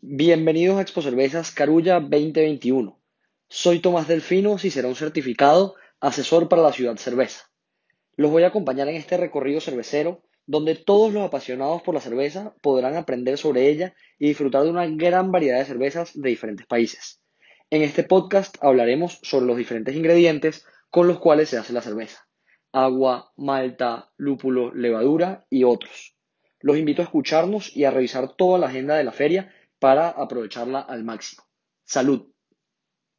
Bienvenidos a Expo Cervezas Carulla 2021. Soy Tomás Delfino, un certificado, asesor para la ciudad cerveza. Los voy a acompañar en este recorrido cervecero donde todos los apasionados por la cerveza podrán aprender sobre ella y disfrutar de una gran variedad de cervezas de diferentes países. En este podcast hablaremos sobre los diferentes ingredientes con los cuales se hace la cerveza. Agua, malta, lúpulo, levadura y otros. Los invito a escucharnos y a revisar toda la agenda de la feria para aprovecharla al máximo. Salud.